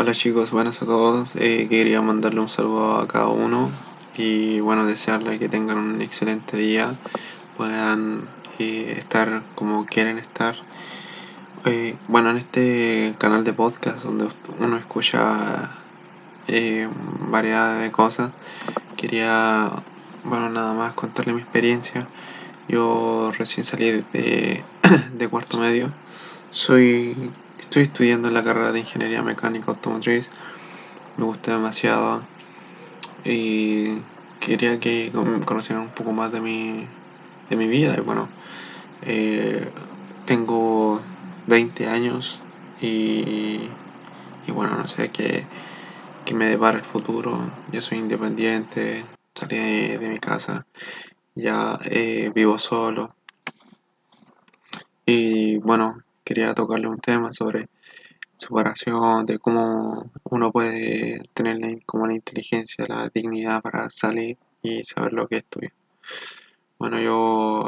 Hola chicos, buenas a todos. Eh, quería mandarle un saludo a cada uno y bueno, desearles que tengan un excelente día, puedan eh, estar como quieren estar. Eh, bueno, en este canal de podcast donde uno escucha variedad de cosas, quería, bueno, nada más contarle mi experiencia. Yo recién salí de, de cuarto medio, soy Estoy estudiando la carrera de Ingeniería Mecánica Automotriz. Me gusta demasiado. Y quería que conocieran un poco más de mi, de mi vida. Y bueno, eh, tengo 20 años y, y bueno, no sé qué, qué, me depara el futuro. Yo soy independiente, salí de, mi casa, ya eh, vivo solo. Y bueno, quería tocarle un tema sobre superación, de cómo uno puede tener como la inteligencia, la dignidad para salir y saber lo que estudia. Bueno, yo,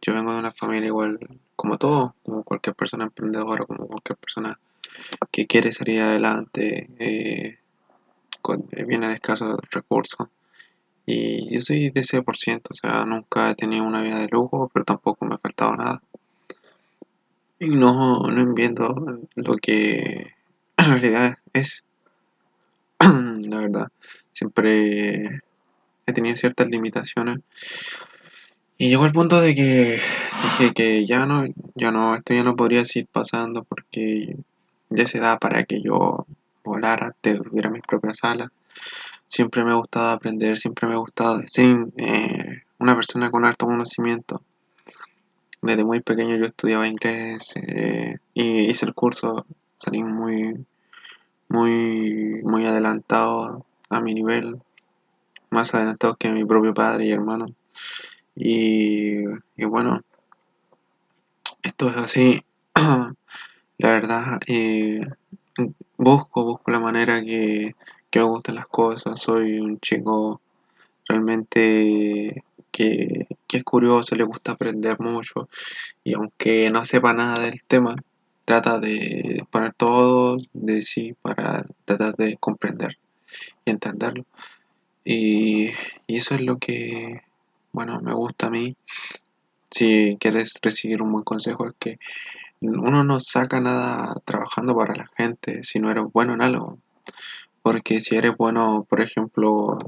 yo vengo de una familia igual como todo, como cualquier persona emprendedora, como cualquier persona que quiere salir adelante, eh, eh, viene de escasos recursos. Y yo soy de ese por ciento, o sea, nunca he tenido una vida de lujo, pero tampoco me ha faltado nada. Y no, no entiendo lo que en realidad es. La verdad, siempre he tenido ciertas limitaciones. Y llegó el punto de que dije que ya no, ya no, esto ya no podría seguir pasando porque ya se da para que yo volara, tuviera mis propias alas. Siempre me ha gustado aprender, siempre me ha gustado ser eh, una persona con alto conocimiento desde muy pequeño yo estudiaba inglés eh, y hice el curso, salí muy, muy, muy adelantado a mi nivel, más adelantado que mi propio padre y hermano. Y, bueno, esto es así. la verdad, busco, busco la manera que, que me gusten las cosas. Soy un chico realmente que, es curioso, le gusta aprender mucho y aunque no sepa nada del tema, trata de poner todo de sí para tratar de comprender y entenderlo. Y, eso es lo que, bueno, me gusta a mí. Si quieres recibir un buen consejo es que uno no saca nada trabajando para la gente si no eres bueno en algo. Porque si eres bueno, por ejemplo,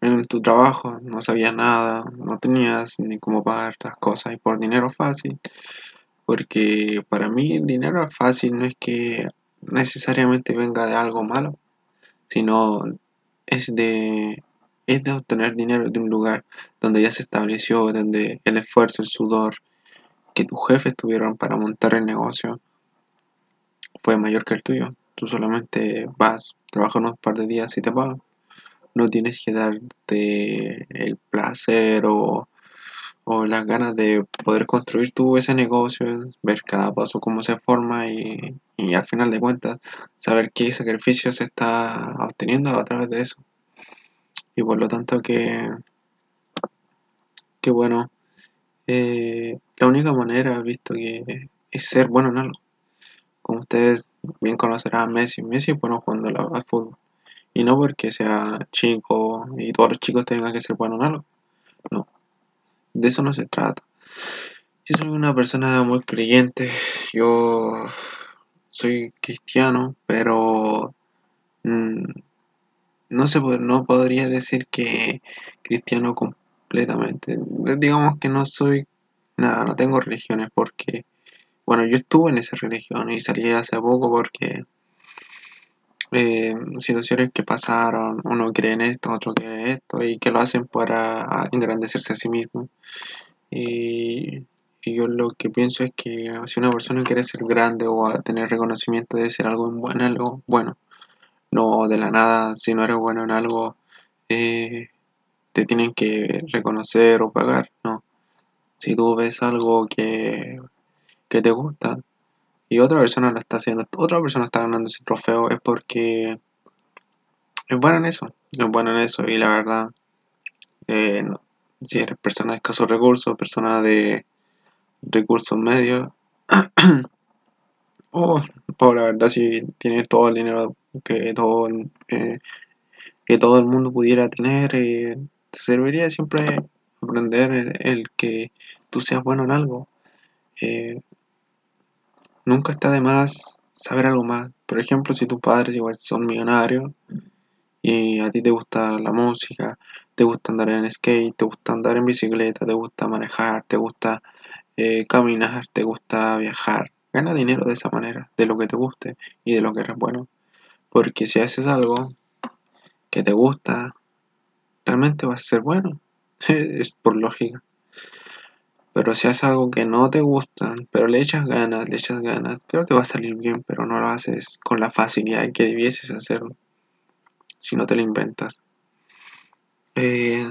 en tu trabajo, no sabías nada, no tenías ni cómo pagar las cosas y por dinero fácil. Porque para mí el dinero fácil no es que necesariamente venga de algo malo, sino es de, es de obtener dinero de un lugar donde ya se estableció, donde el esfuerzo, el sudor que tus jefes tuvieron para montar el negocio fue mayor que el tuyo. Tú solamente vas, trabajas unos par de días y te pagan no tienes que darte el placer o, las ganas de poder construir tú ese negocio, ver cada paso cómo se forma y, al final de cuentas saber qué sacrificio se está obteniendo a través de eso. Y por lo tanto que, bueno, eh, la única manera, visto que es ser bueno en algo. Como ustedes bien conocerán a Messi, Messi es bueno jugando al fútbol. Y no porque sea chico y todos los chicos tengan que ser buenos en algo. No. De eso no se trata. Yo soy una persona muy creyente. Yo soy cristiano, pero mm, no se no podría decir que cristiano completamente. Digamos que no soy nada, no tengo religiones porque bueno, yo estuve en esa religión y salí hace poco porque eh, situaciones que pasaron, uno cree en esto, otro cree en esto, y que lo hacen para engrandecerse a sí mismo. Y, yo lo que pienso es que si una persona quiere ser grande o tener reconocimiento debe ser algo en algo bueno. No de la nada, si no eres bueno en algo, eh, te tienen que reconocer o pagar, no. Si tú ves algo que, que te gusta, y otra persona lo está haciendo, otra persona está ganando ese trofeo, es porque es buena en eso, es buena en eso y la verdad, eh, si eres persona de escasos recursos, persona de recursos medios, Oh, oh, la verdad, si tienes todo el dinero que todo, eh, que todo el mundo pudiera tener, eh, te serviría siempre aprender el que tú seas bueno en algo. Nunca está de más saber algo más. Por ejemplo, si tus padres igual son millonarios y a ti te gusta la música, te gusta andar en skate, te gusta andar en bicicleta, te gusta manejar, te gusta eh, caminar, te gusta viajar. Gana dinero de esa manera, de lo que te guste y de lo que eres bueno. Porque si haces algo que te gusta, realmente vas a ser bueno. es por lógica. Pero si haces algo que no te gusta, pero le echas ganas, le echas ganas, creo que va a salir bien, pero no lo haces con la facilidad que debieses hacerlo. Si no te lo inventas. Eh,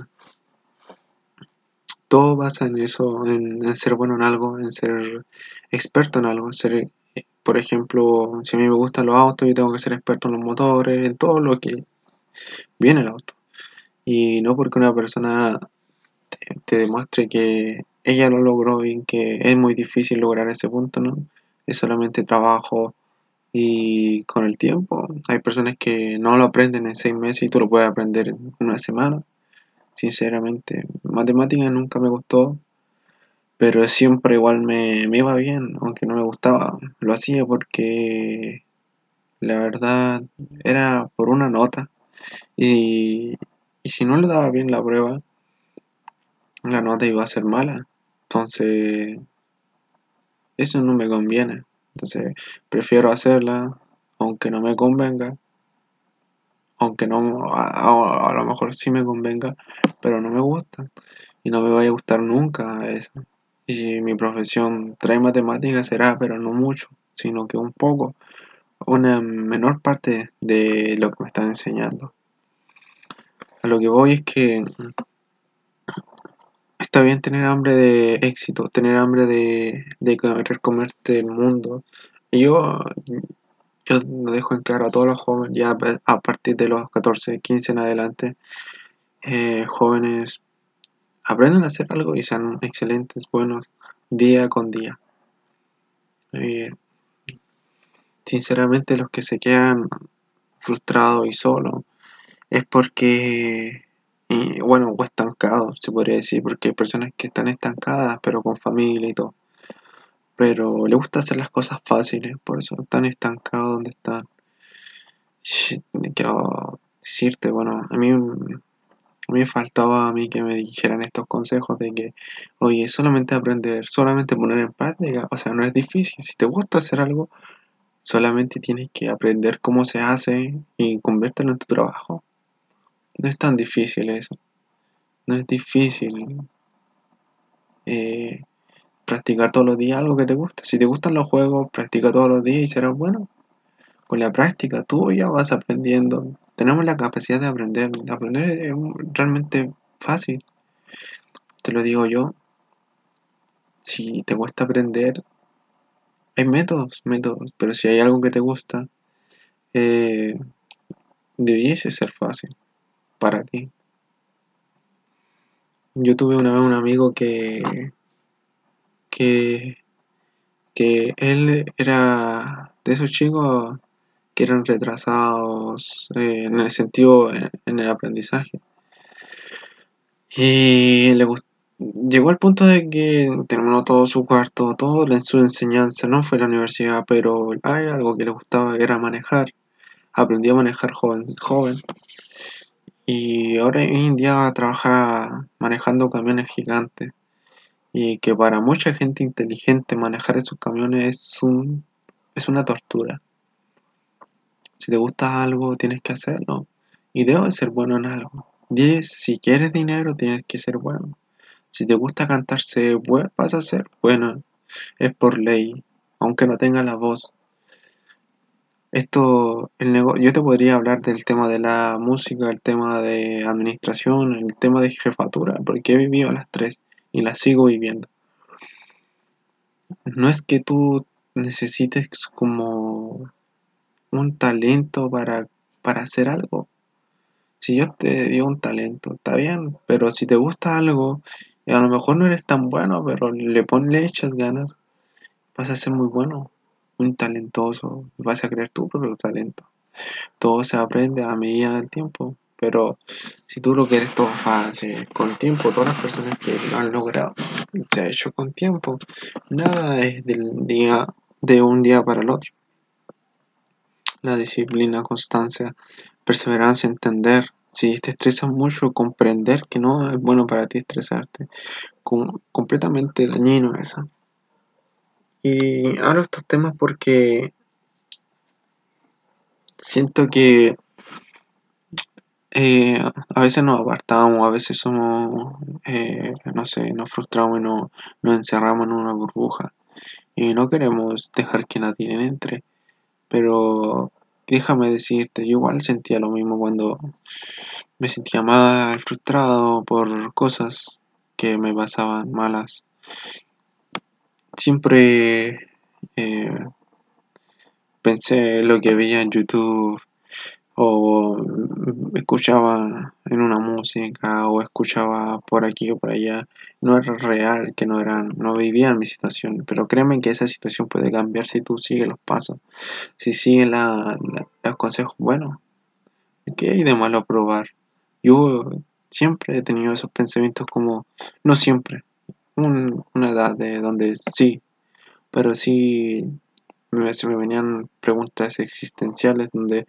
todo basa en eso, en, ser bueno en algo, en ser experto en algo. Ser, por ejemplo, si a mí me gustan los autos, yo tengo que ser experto en los motores, en todo lo que viene el auto. Y no porque una persona te demuestre que ella lo logró y que es muy difícil lograr ese punto, ¿no? Es solamente trabajo y con el tiempo. Hay personas que no lo aprenden en seis meses y tú lo puedes aprender en una semana sinceramente. Matemáticas nunca me gustó, pero siempre igual me, me, iba bien, aunque no me gustaba. Lo hacía porque la verdad era por una nota. Y, y si no le daba bien la prueba, la nota iba a ser mala. Entonces, eso no me conviene. Entonces, prefiero hacerla, aunque no me convenga, aunque no a, lo mejor sí me convenga, pero no me gusta y no me vaya a gustar nunca eso. Y mi profesión trae matemáticas será, pero no mucho, sino que un poco, una menor parte de lo que me están enseñando. A lo que voy es que está bien tener hambre de éxito, tener hambre de, de querer comerte el mundo. Yo yo lo dejo en claro a todos los jóvenes, ya a partir de los 14, 15 en adelante, eh, jóvenes aprenden a hacer algo y sean excelentes, buenos, día con día. Sinceramente los que se quedan frustrados y solos es porque, y, bueno, o estancados, se podría decir, porque hay personas que están estancadas, pero con familia y todo pero le gusta hacer las cosas fáciles, por eso están estancados donde están. Quiero decirte, bueno, a mí, me faltaba a mí que me dijeran estos consejos de que, oye, solamente aprender, solamente poner en práctica, o sea, no es difícil, si te gusta hacer algo, solamente tienes que aprender cómo se hace y convertirlo en tu trabajo. No es tan difícil eso, no es difícil. Eh, practicar todos los días algo que te guste. Si te gustan los juegos, practica todos los días y serás bueno. Con la práctica tú ya vas aprendiendo. Tenemos la capacidad de aprender. Aprender es realmente fácil. Te lo digo yo. Si te cuesta aprender, hay métodos, métodos. Pero si hay algo que te gusta, eh, debiese ser fácil para ti. Yo tuve una vez un amigo que que, que él era de esos chicos que eran retrasados eh, en el sentido, en, el aprendizaje. Y le llegó al punto de que terminó todo su cuarto, todo en su enseñanza, no fue a la universidad, pero hay algo que le gustaba, era manejar. Aprendió a manejar joven, joven. Y ahora hoy en día trabaja manejando camiones gigantes y que para mucha gente inteligente manejar esos camiones es, un, es una tortura. Si te gusta algo, tienes que hacerlo. Y debes ser bueno en algo. Si quieres dinero, tienes que ser bueno. Si te gusta cantarse, vas a ser bueno. Es por ley, aunque no tenga la voz. Esto, el yo te podría hablar del tema de la música, el tema de administración, el tema de jefatura, porque he vivido las tres y la sigo viviendo. No es que tú necesites como un talento para, para hacer algo. Si yo te dio un talento, está bien, pero si te gusta algo, a lo mejor no eres tan bueno, pero le pones, le ganas, vas a ser muy bueno. Un talentoso, vas a crear tu propio talento. Todo se aprende a medida del tiempo, pero si tú lo quieres todo fácil, con tiempo, todas las personas que lo han logrado, se ha hecho con tiempo. Nada es del día, de un día para el otro. La disciplina, constancia, perseverancia, entender. Si te estresas mucho, comprender que no es bueno para ti estresarte. completamente dañino eso. Y hablo estos temas porque siento que eh, a veces nos apartamos, a veces somos, eh, no sé, nos frustramos y nos, encerramos en una burbuja. Y no queremos dejar que nadie entre. Pero déjame decirte, yo igual sentía lo mismo cuando me sentía mal, frustrado por cosas que me pasaban malas. Siempre eh, pensé lo que veía en YouTube o escuchaba en una música o escuchaba por aquí o por allá no era real que no eran no vivían mi situación pero créeme que esa situación puede cambiar si tú sigues los pasos si sigues la, los consejos bueno ¿qué hay de malo probar? yo siempre he tenido esos pensamientos como no siempre una edad de donde sí pero sí me venían preguntas existenciales donde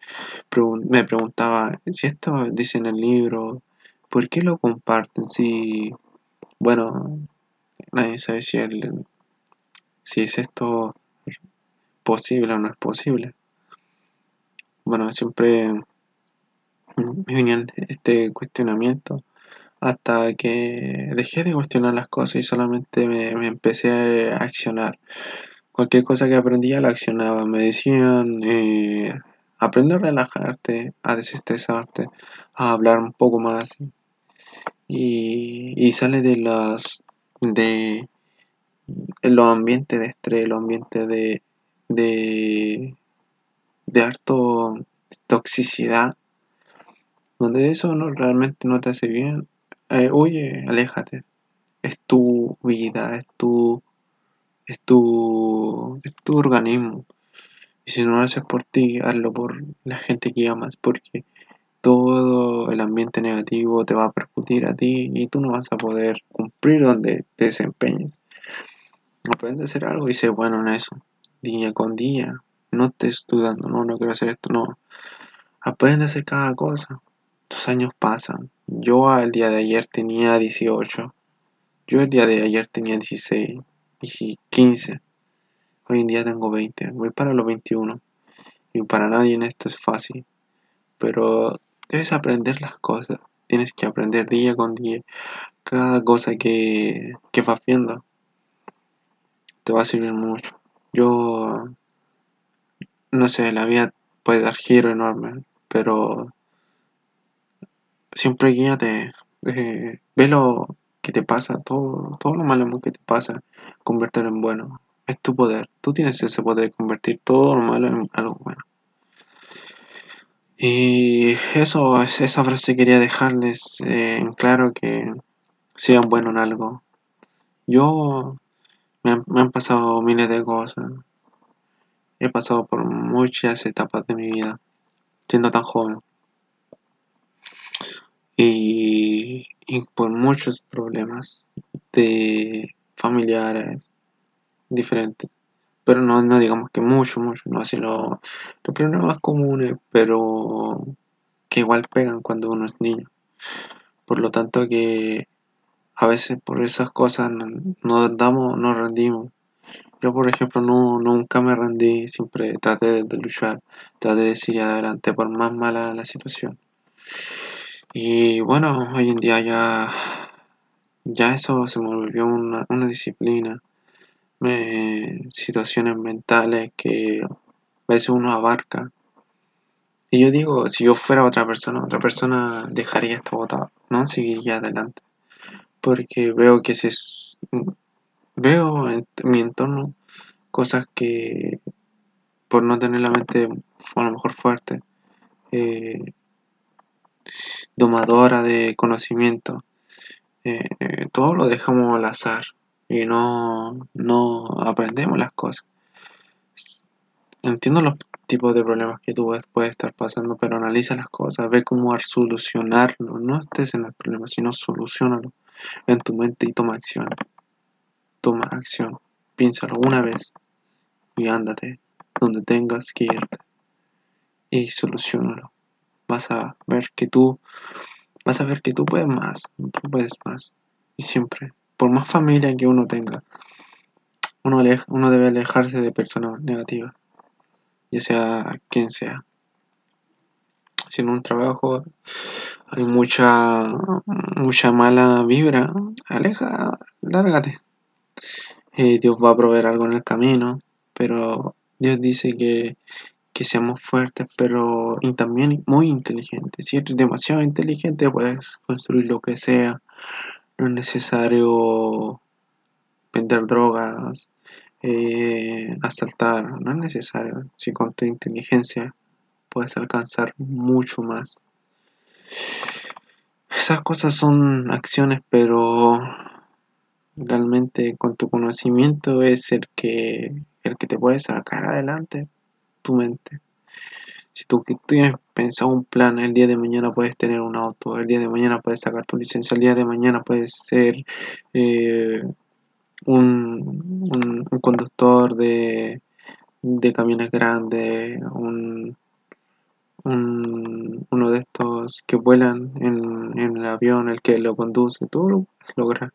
me preguntaba si esto dice en el libro, ¿por qué lo comparten? Si, bueno, nadie sabe si, si es esto posible o no es posible. Bueno, siempre me venía este cuestionamiento hasta que dejé de cuestionar las cosas y solamente me, empecé a accionar cualquier cosa que aprendía la accionaba. Me decían, eh, aprende a relajarte, a desestresarte, a hablar un poco más. Y, y sale de las de, los ambientes de estrés, los ambientes de, de, de harto toxicidad, donde eso no realmente no te hace bien. Eh, huye, aléjate. Es tu vida, es tu es tu, es tu organismo. Y si no lo haces por ti, hazlo por la gente que amas, porque todo el ambiente negativo te va a percutir a ti y tú no vas a poder cumplir donde te desempeñes. Aprende a hacer algo y sé bueno en eso, día con día. No estés dudando, no, no quiero hacer esto, no. Aprende a hacer cada cosa. Tus años pasan. Yo el día de ayer tenía 18. Yo el día de ayer tenía 16 y 15. Hoy en día tengo 20. Voy para los 21. Y para nadie en esto es fácil. Pero debes aprender las cosas. Tienes que aprender día con día. Cada cosa que, que vas viendo te va a servir mucho. Yo no sé, la vida puede dar giro enorme, pero siempre guíate, ve lo que te pasa, todo, lo malo que te pasa, convertirlo en bueno. Es tu poder. Tú tienes ese poder de convertir todo lo malo en algo bueno. Y eso, esa frase quería dejarles eh, en claro que sean buenos en algo. Yo me han, pasado miles de cosas. He pasado por muchas etapas de mi vida, siendo tan joven. Y, por muchos problemas de familiares diferentes. Pero no, no digamos que mucho, mucho, no así los, los problemas comunes, pero que igual pegan cuando uno es niño. Por lo tanto que a veces por esas cosas nos damos, nos rendimos. Yo por ejemplo no, nunca me rendí, siempre traté de, luchar, traté de seguir adelante por más mala la situación. Y bueno, hoy en día ya, ya eso se me volvió una, una disciplina situaciones mentales que a veces uno abarca. Y yo digo, si yo fuera otra persona, otra persona dejaría esto botado, no seguiría adelante. Porque veo que se veo en mi entorno cosas que por no tener la mente a lo mejor fuerte, eh, domadora de conocimiento, eh, eh, todo lo dejamos al azar y no, no aprendemos las cosas. entiendo los tipos de problemas que tú puedes estar pasando, pero analiza las cosas, ve cómo solucionarlo. No estés en el problema, sino solucionalo en tu mente y toma acción. Toma acción. Piénsalo una vez y ándate donde tengas que irte y solucionalo. Vas a ver que tú vas a ver que tú puedes más, puedes más. Y siempre, por más familia que uno tenga, uno, uno debe alejarse de personas negativas, ya sea quien sea. Si en un trabajo hay mucha, mucha mala vibra, aleja, lárgate. Eh, Dios va a proveer algo en el camino, pero Dios dice que, que seamos fuertes, pero y también muy inteligentes. Si eres demasiado inteligente, puedes construir lo que sea. No es necesario vender drogas, eh, asaltar, no es necesario. Si con tu inteligencia puedes alcanzar mucho más. Esas cosas son acciones, pero realmente con tu conocimiento es el que, el que te puede sacar adelante tu mente. Si tú tienes pensado un plan, el día de mañana puedes tener un auto, el día de mañana puedes sacar tu licencia, el día de mañana puedes ser eh, un, un, conductor de, de camiones grandes, un, un, uno de estos que vuelan en, en, el avión, el que lo conduce, todo lo puedes lograr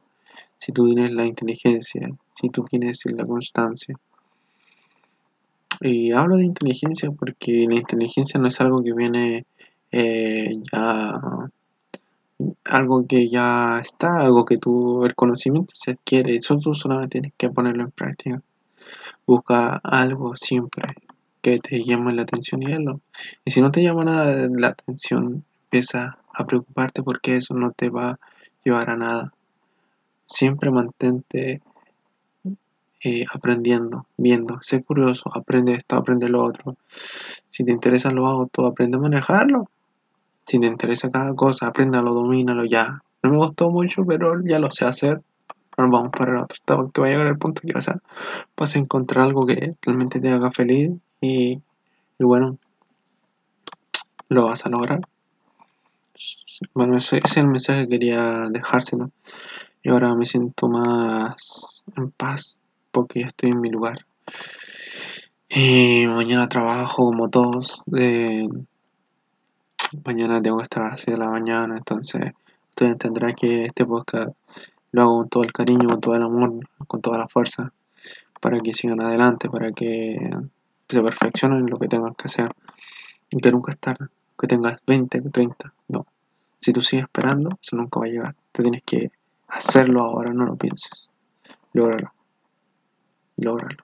si tú tienes la inteligencia, si tú tienes la constancia. Y hablo de inteligencia porque la inteligencia no es algo que viene eh, ya algo que ya está, algo que tú, el conocimiento se adquiere, eso tú solamente tienes que ponerlo en práctica. Busca algo siempre que te llame la atención y hazlo. Y si no te llama nada la atención, empieza a preocuparte porque eso no te va a llevar a nada. Siempre mantente eh, aprendiendo, viendo, sé curioso, aprende esto, aprende lo otro. Si te interesan los autos, aprende a manejarlo. Si te interesa cada cosa, apréndalo, domínalo ya. No me gustó mucho, pero ya lo sé hacer. Ahora vamos para el otro estado que va a llegar al punto que vas a, vas a encontrar algo que realmente te haga feliz y, y bueno, lo vas a lograr. Bueno, ese, ese es el mensaje que quería dejárselo. Y ahora me siento más en paz porque ya estoy en mi lugar. Y mañana trabajo como todos. Eh, mañana tengo que estar a las 6 de la mañana, entonces usted entenderá que este podcast lo hago con todo el cariño, con todo el amor, con toda la fuerza, para que sigan adelante, para que se perfeccionen lo que tengan que hacer. Y que nunca es tarde, que tengas 20, 30, no. Si tú sigues esperando, eso nunca va a llegar. Te tienes que hacerlo ahora, no lo pienses. Lógralo. Lógralo.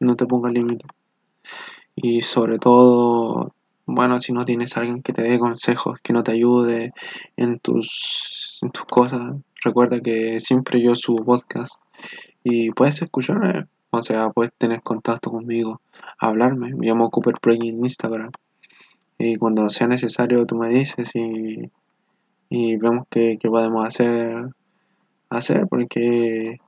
No te pongas límite. Y sobre todo, bueno, si no tienes a alguien que te dé consejos, que no te ayude en tus, en tus cosas, recuerda que siempre yo subo podcast y puedes escucharme, o sea, puedes tener contacto conmigo, hablarme, me llamo Cooper Play en Instagram y cuando sea necesario tú me dices y, y vemos qué, qué podemos hacer, hacer porque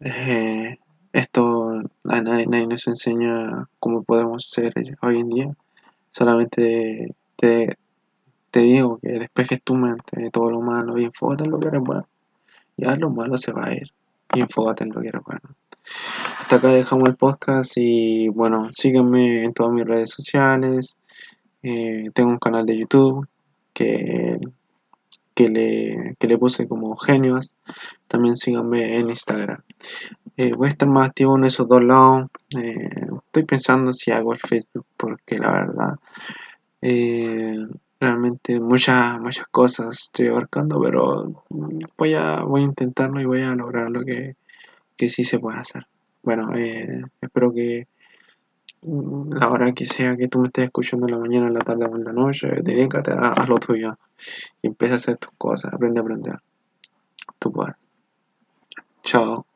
eh, esto nadie, nadie, nos enseña cómo podemos ser hoy en día. Solamente te, te digo que despejes tu mente de todo lo malo y enfócate en lo que eres bueno. Ya lo malo se va a ir y enfócate en lo que eres bueno. Hasta acá dejamos el podcast y bueno, síganme en todas mis redes sociales. Eh, tengo un canal de YouTube que, que, le, que le puse como genios. También síganme en Instagram. Eh, voy a estar más activo en esos dos lados. Eh, estoy pensando si hago el Facebook porque la verdad eh, realmente muchas muchas cosas estoy abarcando, pero voy a voy a intentarlo y voy a lograr lo que, que sí se puede hacer. Bueno, espero que la hora que sea que tú me estés escuchando en la mañana, en la tarde o en la noche, dedícate a, a lo tuyo y empieza a hacer tus cosas, aprende a aprender. Tú puedes. Chao.